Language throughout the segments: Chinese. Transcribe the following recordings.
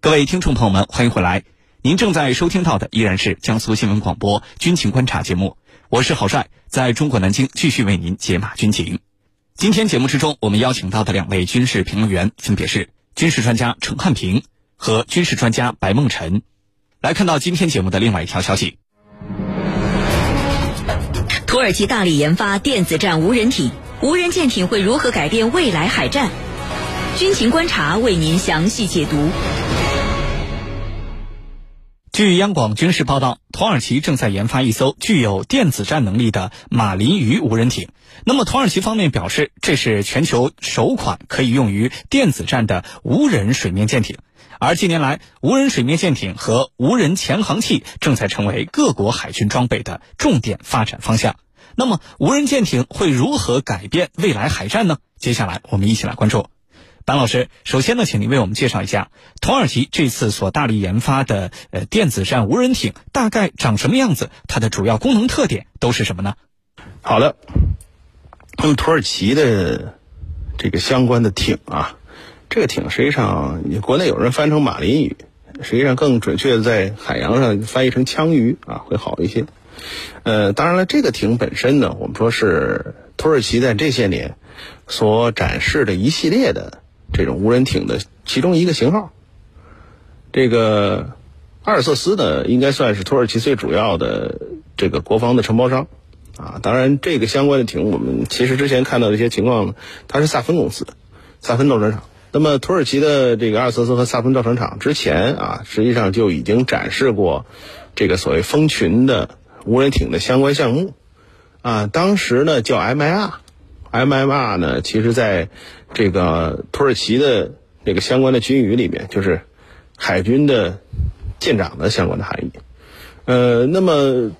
各位听众朋友们，欢迎回来。您正在收听到的依然是江苏新闻广播军情观察节目，我是郝帅，在中国南京继续为您解码军情。今天节目之中，我们邀请到的两位军事评论员分别是军事专家陈汉平和军事专家白梦辰。来看到今天节目的另外一条消息：土耳其大力研发电子战无人艇，无人舰艇会如何改变未来海战？军情观察为您详细解读。据央广军事报道，土耳其正在研发一艘具有电子战能力的马林鱼无人艇。那么，土耳其方面表示，这是全球首款可以用于电子战的无人水面舰艇。而近年来，无人水面舰艇和无人潜航器正在成为各国海军装备的重点发展方向。那么，无人舰艇会如何改变未来海战呢？接下来，我们一起来关注。班老师，首先呢，请您为我们介绍一下土耳其这次所大力研发的呃电子战无人艇大概长什么样子，它的主要功能特点都是什么呢？好的，那么土耳其的这个相关的艇啊，这个艇实际上国内有人翻成马林鱼，实际上更准确的在海洋上翻译成枪鱼啊会好一些。呃，当然了，这个艇本身呢，我们说是土耳其在这些年所展示的一系列的。这种无人艇的其中一个型号，这个阿尔瑟斯呢，应该算是土耳其最主要的这个国防的承包商啊。当然，这个相关的艇，我们其实之前看到的一些情况，它是萨芬公司的萨芬造船厂。那么，土耳其的这个阿尔瑟斯和萨芬造船厂之前啊，实际上就已经展示过这个所谓蜂群的无人艇的相关项目啊。当时呢，叫 MIR，MIR 呢，其实在这个土耳其的这个相关的军语里面，就是海军的舰长的相关的含义。呃，那么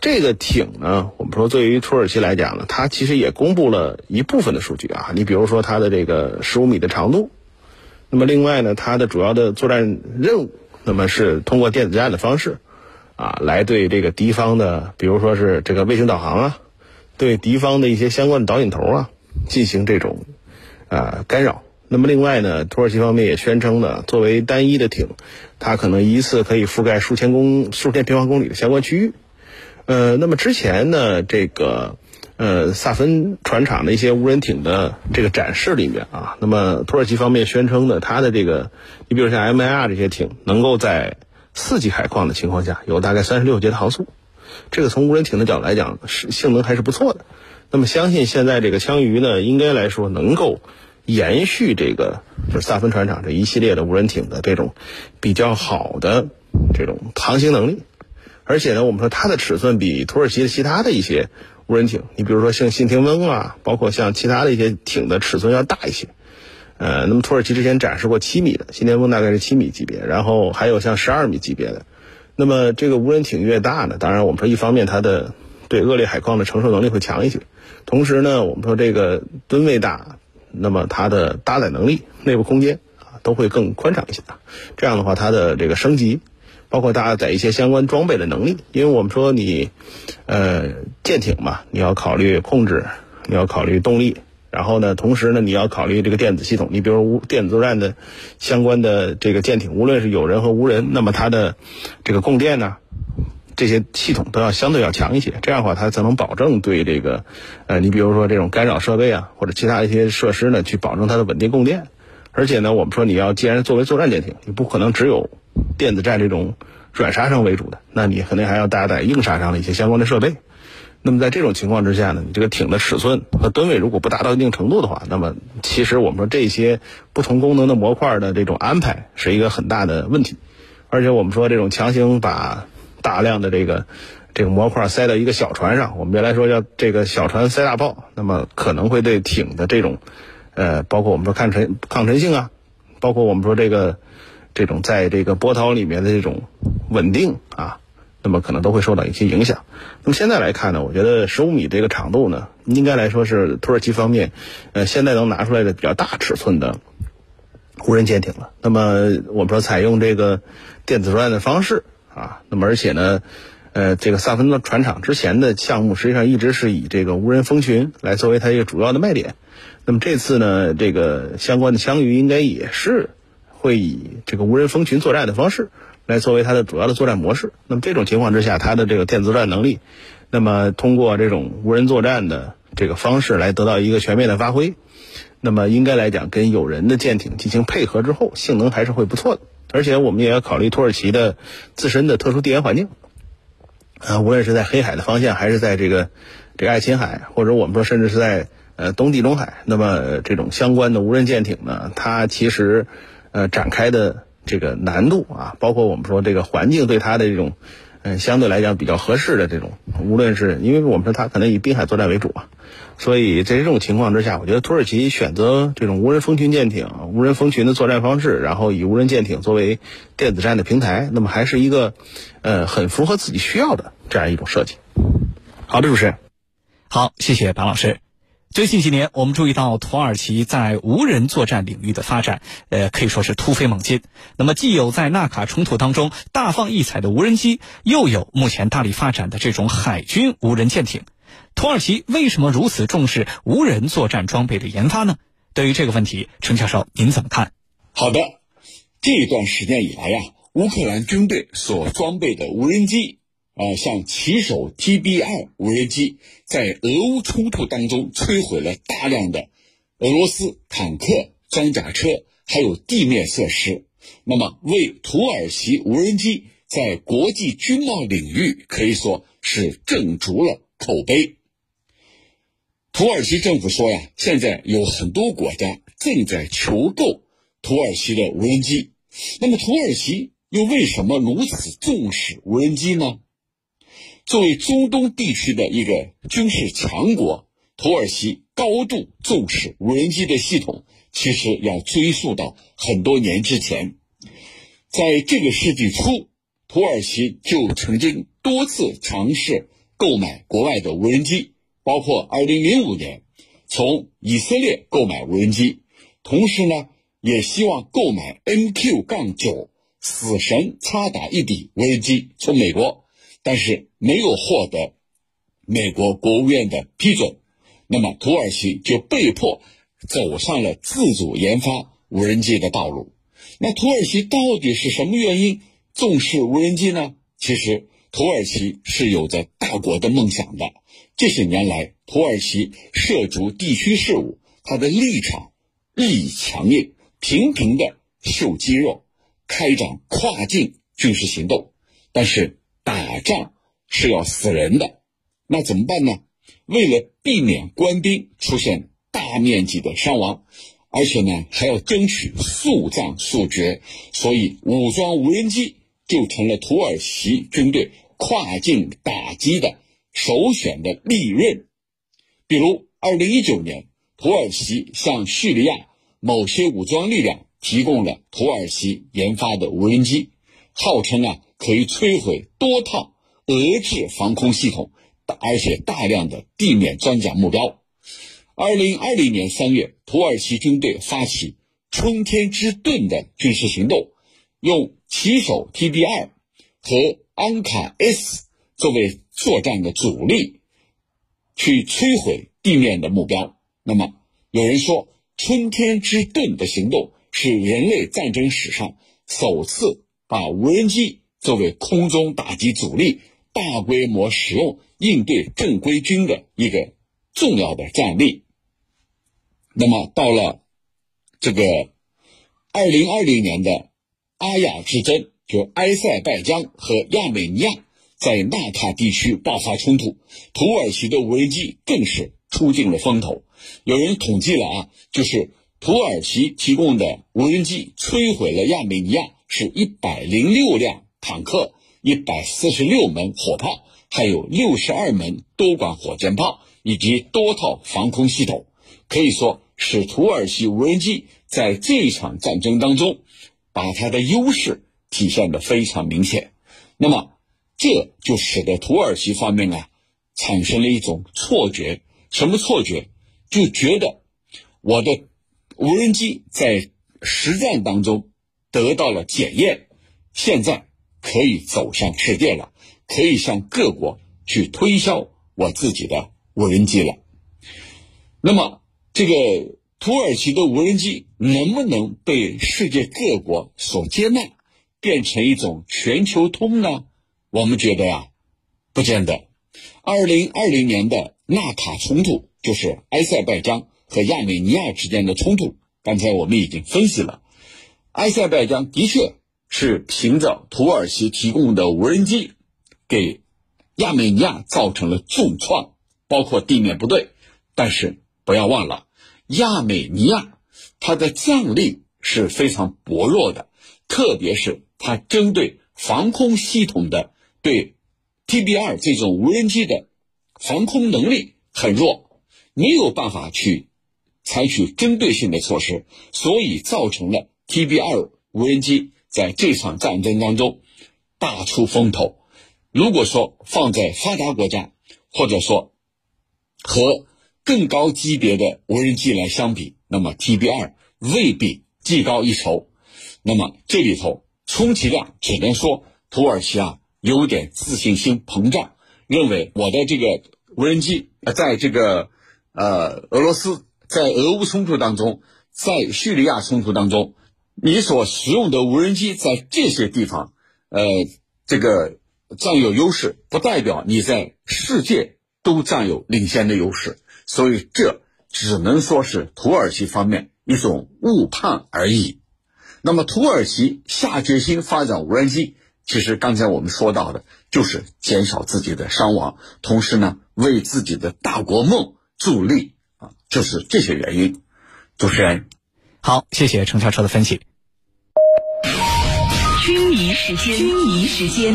这个艇呢，我们说对于土耳其来讲呢，它其实也公布了一部分的数据啊。你比如说它的这个十五米的长度，那么另外呢，它的主要的作战任务，那么是通过电子战的方式啊，来对这个敌方的，比如说是这个卫星导航啊。对敌方的一些相关的导引头啊进行这种啊干扰。那么另外呢，土耳其方面也宣称呢，作为单一的艇，它可能一次可以覆盖数千公数千平方公里的相关区域。呃，那么之前呢，这个呃萨芬船厂的一些无人艇的这个展示里面啊，那么土耳其方面宣称呢，它的这个你比如像 MIR 这些艇，能够在四级海况的情况下有大概三十六节的航速。这个从无人艇的角度来讲，是性能还是不错的。那么相信现在这个枪鱼呢，应该来说能够延续这个就是萨芬船厂这一系列的无人艇的这种比较好的这种航行能力。而且呢，我们说它的尺寸比土耳其的其他的一些无人艇，你比如说像信天翁啊，包括像其他的一些艇的尺寸要大一些。呃，那么土耳其之前展示过七米的信天翁，大概是七米级别，然后还有像十二米级别的。那么这个无人艇越大呢，当然我们说一方面它的对恶劣海况的承受能力会强一些，同时呢，我们说这个吨位大，那么它的搭载能力、内部空间啊都会更宽敞一些。这样的话，它的这个升级，包括搭载一些相关装备的能力，因为我们说你，呃，舰艇嘛，你要考虑控制，你要考虑动力。然后呢，同时呢，你要考虑这个电子系统。你比如无电子作战的相关的这个舰艇，无论是有人和无人，那么它的这个供电呢，这些系统都要相对要强一些。这样的话，它才能保证对这个，呃，你比如说这种干扰设备啊，或者其他一些设施呢，去保证它的稳定供电。而且呢，我们说你要既然作为作战舰艇，你不可能只有电子战这种软杀伤为主的，那你肯定还要搭载硬杀伤的一些相关的设备。那么在这种情况之下呢，你这个艇的尺寸和吨位如果不达到一定程度的话，那么其实我们说这些不同功能的模块的这种安排是一个很大的问题。而且我们说这种强行把大量的这个这个模块塞到一个小船上，我们原来说叫这个小船塞大炮，那么可能会对艇的这种呃，包括我们说抗沉抗沉性啊，包括我们说这个这种在这个波涛里面的这种稳定啊。那么可能都会受到一些影响。那么现在来看呢，我觉得十五米这个长度呢，应该来说是土耳其方面，呃，现在能拿出来的比较大尺寸的无人舰艇了。那么我们说采用这个电子作战的方式啊，那么而且呢，呃，这个萨芬的船厂之前的项目实际上一直是以这个无人蜂群来作为它一个主要的卖点。那么这次呢，这个相关的枪鱼应该也是会以这个无人蜂群作战的方式来作为它的主要的作战模式。那么这种情况之下，它的这个电子作战能力，那么通过这种无人作战的这个方式来得到一个全面的发挥。那么应该来讲，跟有人的舰艇进行配合之后，性能还是会不错的。而且我们也要考虑土耳其的自身的特殊地缘环境，啊，无论是在黑海的方向，还是在这个这个爱琴海，或者我们说甚至是在呃东地中海，那么这种相关的无人舰艇呢，它其实呃展开的这个难度啊，包括我们说这个环境对它的这种嗯相对来讲比较合适的这种，无论是因为我们说它可能以滨海作战为主啊。所以在这种情况之下，我觉得土耳其选择这种无人蜂群舰艇、无人蜂群的作战方式，然后以无人舰艇作为电子战的平台，那么还是一个呃很符合自己需要的这样一种设计。好的，主持人，好，谢谢白老师。最近几年，我们注意到土耳其在无人作战领域的发展，呃，可以说是突飞猛进。那么，既有在纳卡冲突当中大放异彩的无人机，又有目前大力发展的这种海军无人舰艇。土耳其为什么如此重视无人作战装备的研发呢？对于这个问题，陈教授您怎么看？好的，这一段时间以来呀，乌克兰军队所装备的无人机，啊，像骑手 TB 二无人机，在俄乌冲突当中摧毁了大量的俄罗斯坦克、装甲车，还有地面设施。那么，为土耳其无人机在国际军贸领域可以说是正足了口碑。土耳其政府说呀，现在有很多国家正在求购土耳其的无人机。那么，土耳其又为什么如此重视无人机呢？作为中东地区的一个军事强国，土耳其高度重视无人机的系统，其实要追溯到很多年之前。在这个世纪初，土耳其就曾经多次尝试购买国外的无人机。包括2005年从以色列购买无人机，同时呢，也希望购买 MQ-9 死神擦打一底无人机从美国，但是没有获得美国国务院的批准，那么土耳其就被迫走上了自主研发无人机的道路。那土耳其到底是什么原因重视无人机呢？其实土耳其是有着大国的梦想的。这些年来，土耳其涉足地区事务，他的立场日益强硬，频频的秀肌肉，开展跨境军事行动。但是打仗是要死人的，那怎么办呢？为了避免官兵出现大面积的伤亡，而且呢还要争取速战速决，所以武装无人机就成了土耳其军队跨境打击的。首选的利润，比如二零一九年，土耳其向叙利亚某些武装力量提供了土耳其研发的无人机，号称啊可以摧毁多套俄制防空系统，而且大量的地面装甲目标。二零二零年三月，土耳其军队发起“春天之盾”的军事行动，用骑手 TB 二和安卡 S 作为。作战的主力去摧毁地面的目标。那么，有人说“春天之盾”的行动是人类战争史上首次把无人机作为空中打击主力、大规模使用应对正规军的一个重要的战例。那么，到了这个二零二零年的阿亚之争，就埃塞拜疆和亚美尼亚。在纳塔地区爆发冲突，土耳其的无人机更是出尽了风头。有人统计了啊，就是土耳其提供的无人机摧毁了亚美尼亚是一百零六辆坦克、一百四十六门火炮，还有六十二门多管火箭炮以及多套防空系统。可以说，使土耳其无人机在这场战争当中，把它的优势体现的非常明显。那么，这就使得土耳其方面啊，产生了一种错觉，什么错觉？就觉得我的无人机在实战当中得到了检验，现在可以走向世界了，可以向各国去推销我自己的无人机了。那么，这个土耳其的无人机能不能被世界各国所接纳，变成一种全球通呢？我们觉得呀，不见得。二零二零年的纳卡冲突，就是埃塞拜疆和亚美尼亚之间的冲突。刚才我们已经分析了，埃塞拜疆的确是凭着土耳其提供的无人机，给亚美尼亚造成了重创，包括地面部队。但是不要忘了，亚美尼亚它的战力是非常薄弱的，特别是它针对防空系统的对 T B 二这种无人机的防空能力很弱，没有办法去。采取针对性的措施，所以造成了 T B 二无人机在这场战争当中大出风头。如果说放在发达国家，或者说和更高级别的无人机来相比，那么 TB2 未必技高一筹。那么这里头充其量只能说土耳其啊有点自信心膨胀，认为我的这个无人机在这个呃俄罗斯。在俄乌冲突当中，在叙利亚冲突当中，你所使用的无人机在这些地方，呃，这个占有优势，不代表你在世界都占有领先的优势。所以这只能说是土耳其方面一种误判而已。那么土耳其下决心发展无人机，其实刚才我们说到的，就是减少自己的伤亡，同时呢，为自己的大国梦助力啊。就是这些原因，主持人，好，谢谢程教授的分析。军迷时间，军迷时间。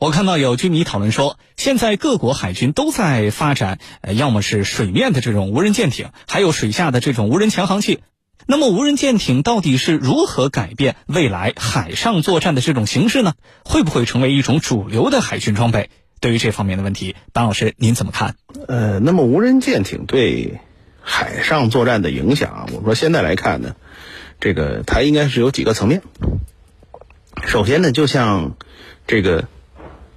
我看到有军迷讨论说，现在各国海军都在发展，呃，要么是水面的这种无人舰艇，还有水下的这种无人潜航器。那么，无人舰艇到底是如何改变未来海上作战的这种形式呢？会不会成为一种主流的海军装备？对于这方面的问题，班老师您怎么看？呃，那么无人舰艇对海上作战的影响，我们说现在来看呢，这个它应该是有几个层面。首先呢，就像这个。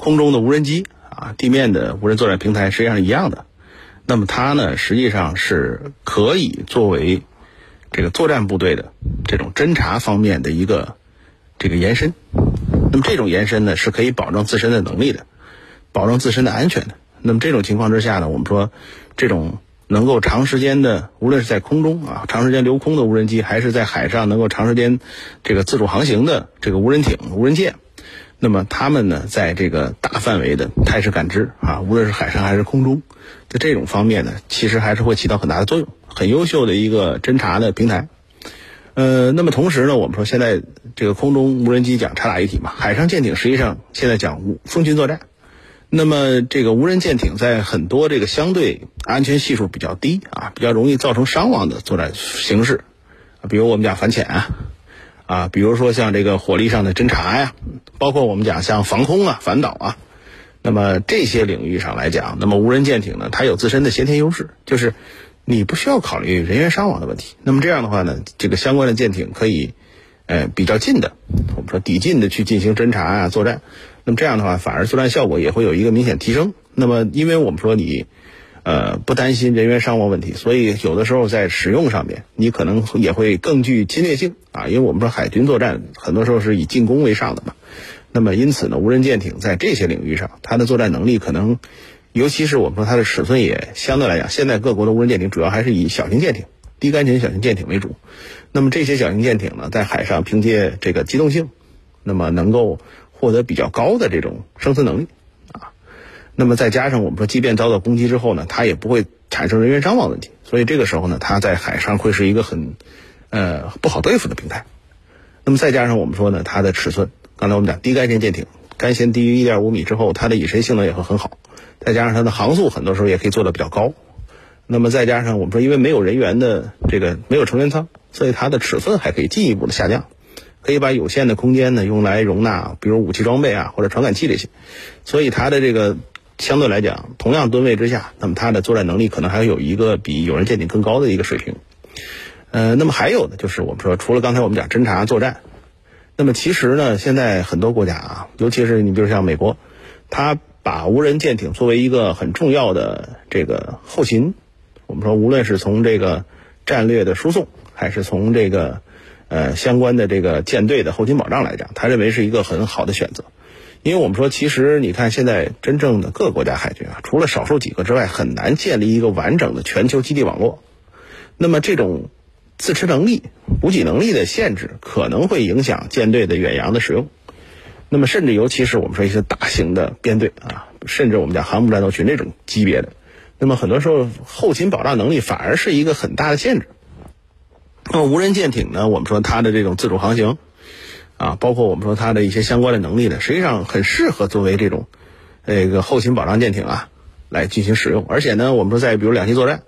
空中的无人机啊，地面的无人作战平台实际上是一样的。那么它呢，实际上是可以作为这个作战部队的这种侦察方面的一个这个延伸。那么这种延伸呢，是可以保证自身的能力的，保证自身的安全的。那么这种情况之下呢，我们说这种能够长时间的，无论是在空中啊，长时间留空的无人机，还是在海上能够长时间这个自主航行的这个无人艇、无人舰。那么他们呢，在这个大范围的态势感知啊，无论是海上还是空中，在这种方面呢，其实还是会起到很大的作用，很优秀的一个侦察的平台。呃，那么同时呢，我们说现在这个空中无人机讲察打一体嘛，海上舰艇实际上现在讲风群作战。那么这个无人舰艇在很多这个相对安全系数比较低啊，比较容易造成伤亡的作战形式，比如我们讲反潜啊。啊，比如说像这个火力上的侦察呀，包括我们讲像防空啊、反导啊，那么这些领域上来讲，那么无人舰艇呢，它有自身的先天优势，就是你不需要考虑人员伤亡的问题。那么这样的话呢，这个相关的舰艇可以，呃，比较近的，我们说抵近的去进行侦察啊、作战。那么这样的话，反而作战效果也会有一个明显提升。那么，因为我们说你。呃，不担心人员伤亡问题，所以有的时候在使用上面，你可能也会更具侵略性啊。因为我们说海军作战很多时候是以进攻为上的嘛，那么因此呢，无人舰艇在这些领域上，它的作战能力可能，尤其是我们说它的尺寸也相对来讲，现在各国的无人舰艇主要还是以小型舰艇、低干型小型舰艇为主。那么这些小型舰艇呢，在海上凭借这个机动性，那么能够获得比较高的这种生存能力。那么再加上我们说，即便遭到攻击之后呢，它也不会产生人员伤亡问题，所以这个时候呢，它在海上会是一个很，呃不好对付的平台。那么再加上我们说呢，它的尺寸，刚才我们讲低干线舰艇，干线低于一点五米之后，它的隐身性能也会很好，再加上它的航速很多时候也可以做的比较高。那么再加上我们说，因为没有人员的这个没有成员舱，所以它的尺寸还可以进一步的下降，可以把有限的空间呢用来容纳，比如武器装备啊或者传感器这些，所以它的这个相对来讲，同样吨位之下，那么它的作战能力可能还有一个比有人舰艇更高的一个水平。呃，那么还有呢，就是我们说，除了刚才我们讲侦察作战，那么其实呢，现在很多国家啊，尤其是你比如像美国，它把无人舰艇作为一个很重要的这个后勤。我们说，无论是从这个战略的输送，还是从这个呃相关的这个舰队的后勤保障来讲，他认为是一个很好的选择。因为我们说，其实你看现在真正的各个国家海军啊，除了少数几个之外，很难建立一个完整的全球基地网络。那么这种自持能力、补给能力的限制，可能会影响舰队的远洋的使用。那么甚至尤其是我们说一些大型的编队啊，甚至我们讲航母战斗群这种级别的。那么很多时候，后勤保障能力反而是一个很大的限制。那么无人舰艇呢？我们说它的这种自主航行，啊，包括我们说它的一些相关的能力呢，实际上很适合作为这种这个后勤保障舰艇啊来进行使用。而且呢，我们说在比如两栖作战，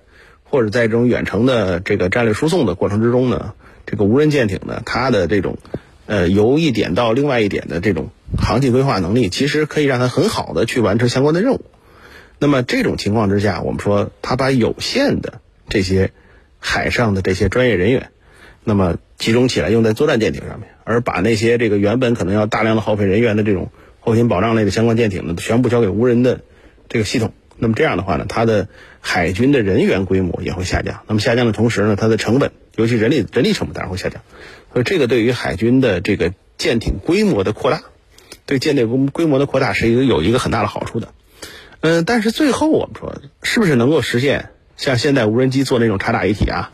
或者在这种远程的这个战略输送的过程之中呢，这个无人舰艇呢，它的这种呃由一点到另外一点的这种航迹规划能力，其实可以让它很好的去完成相关的任务。那么这种情况之下，我们说它把有限的这些海上的这些专业人员，那么集中起来用在作战舰艇上面，而把那些这个原本可能要大量的耗费人员的这种后勤保障类的相关舰艇呢，全部交给无人的这个系统。那么这样的话呢，它的海军的人员规模也会下降。那么下降的同时呢，它的成本，尤其人力人力成本当然会下降。所以这个对于海军的这个舰艇规模的扩大，对舰队规规模的扩大是一个有一个很大的好处的。嗯，但是最后我们说，是不是能够实现像现在无人机做那种察打一体啊？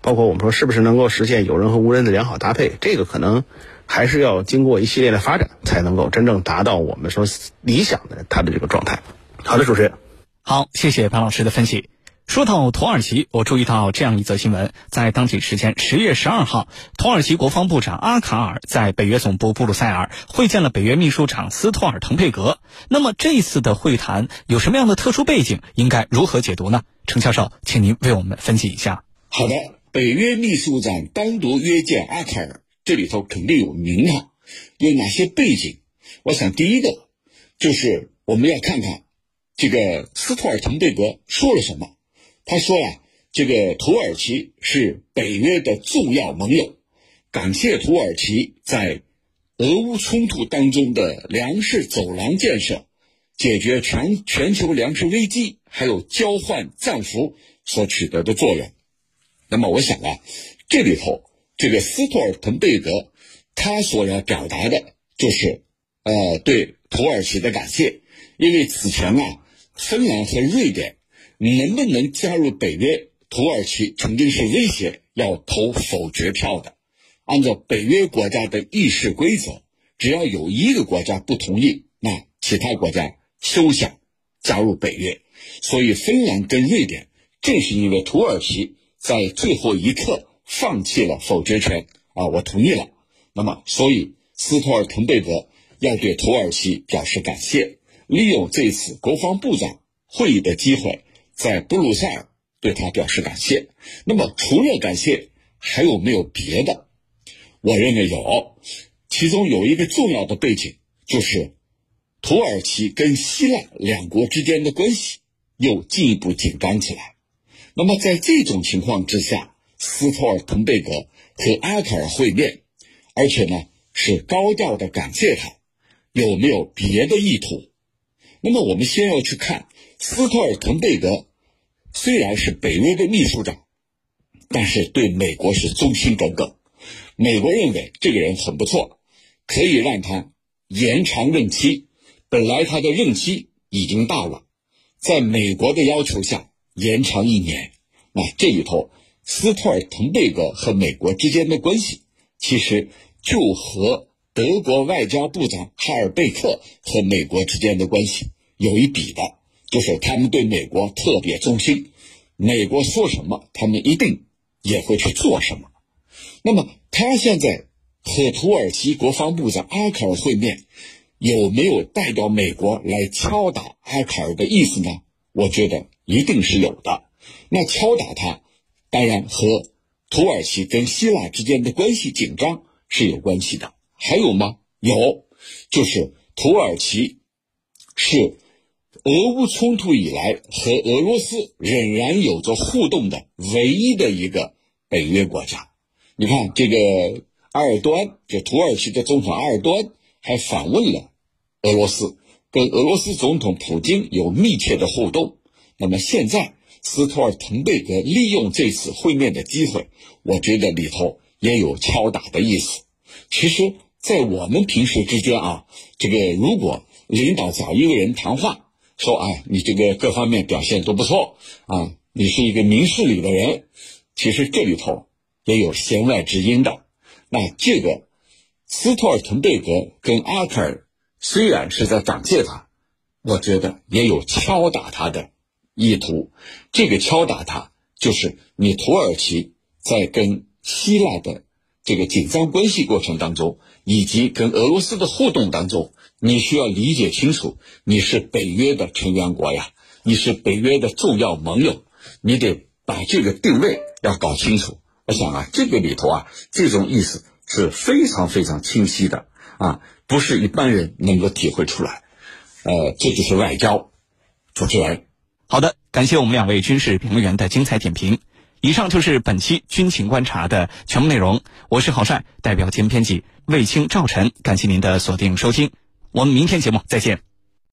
包括我们说，是不是能够实现有人和无人的良好搭配？这个可能还是要经过一系列的发展，才能够真正达到我们说理想的它的这个状态。好的，主持人，好，谢谢潘老师的分析。说到土耳其，我注意到这样一则新闻：在当地时间十月十二号，土耳其国防部长阿卡尔在北约总部布鲁塞尔会见了北约秘书长斯托尔滕贝格。那么这次的会谈有什么样的特殊背景？应该如何解读呢？程教授，请您为我们分析一下。好的，北约秘书长单独约见阿卡尔，这里头肯定有名堂，有哪些背景？我想第一个就是我们要看看这个斯托尔滕贝格说了什么。他说呀，这个土耳其是北约的重要盟友，感谢土耳其在俄乌冲突当中的粮食走廊建设，解决全全球粮食危机，还有交换战俘所取得的作用。那么，我想啊，这里头这个斯托尔滕贝格他所要表达的就是，呃，对土耳其的感谢，因为此前啊，芬兰和瑞典。能不能加入北约？土耳其曾经是威胁要投否决票的。按照北约国家的议事规则，只要有一个国家不同意，那其他国家休想加入北约。所以，芬兰跟瑞典正是因为土耳其在最后一刻放弃了否决权啊，我同意了。那么，所以斯托尔滕贝格要对土耳其表示感谢，利用这次国防部长会议的机会。在布鲁塞尔对他表示感谢。那么，除了感谢，还有没有别的？我认为有，其中有一个重要的背景，就是土耳其跟希腊两国之间的关系又进一步紧张起来。那么，在这种情况之下，斯托尔滕贝格和阿卡尔会面，而且呢是高调的感谢他，有没有别的意图？那么，我们先要去看斯托尔滕贝格。虽然是北约的秘书长，但是对美国是忠心耿耿。美国认为这个人很不错，可以让他延长任期。本来他的任期已经到了，在美国的要求下延长一年。那这里头，斯托尔滕贝格和美国之间的关系，其实就和德国外交部长哈尔贝克和美国之间的关系有一比的。就是他们对美国特别忠心，美国说什么，他们一定也会去做什么。那么，他现在和土耳其国防部长阿卡尔会面，有没有代表美国来敲打阿卡尔的意思呢？我觉得一定是有的。那敲打他，当然和土耳其跟希腊之间的关系紧张是有关系的。还有吗？有，就是土耳其是俄乌冲突以来和俄罗斯仍然有着互动的唯一的一个北约国家。你看，这个埃尔多安，就土耳其的总统埃尔多安，还访问了俄罗斯，跟俄罗斯总统普京有密切的互动。那么现在，斯托尔滕贝格利用这次会面的机会，我觉得里头也有敲打的意思。其实，在我们平时之间啊，这个如果领导找一个人谈话，说哎，你这个各方面表现都不错啊，你是一个明事理的人，其实这里头。也有弦外之音的，那这个斯托尔滕贝格跟阿克尔虽然是在感谢他，我觉得也有敲打他的意图。这个敲打他，就是你土耳其在跟希腊的这个紧张关系过程当中，以及跟俄罗斯的互动当中，你需要理解清楚，你是北约的成员国呀，你是北约的重要盟友，你得把这个定位要搞清楚。我想啊，这个里头啊，这种意思是非常非常清晰的啊，不是一般人能够体会出来。呃，这就是外交。主持人，好的，感谢我们两位军事评论员的精彩点评。以上就是本期军情观察的全部内容。我是郝帅，代表节目编辑卫青、赵晨，感谢您的锁定收听。我们明天节目再见。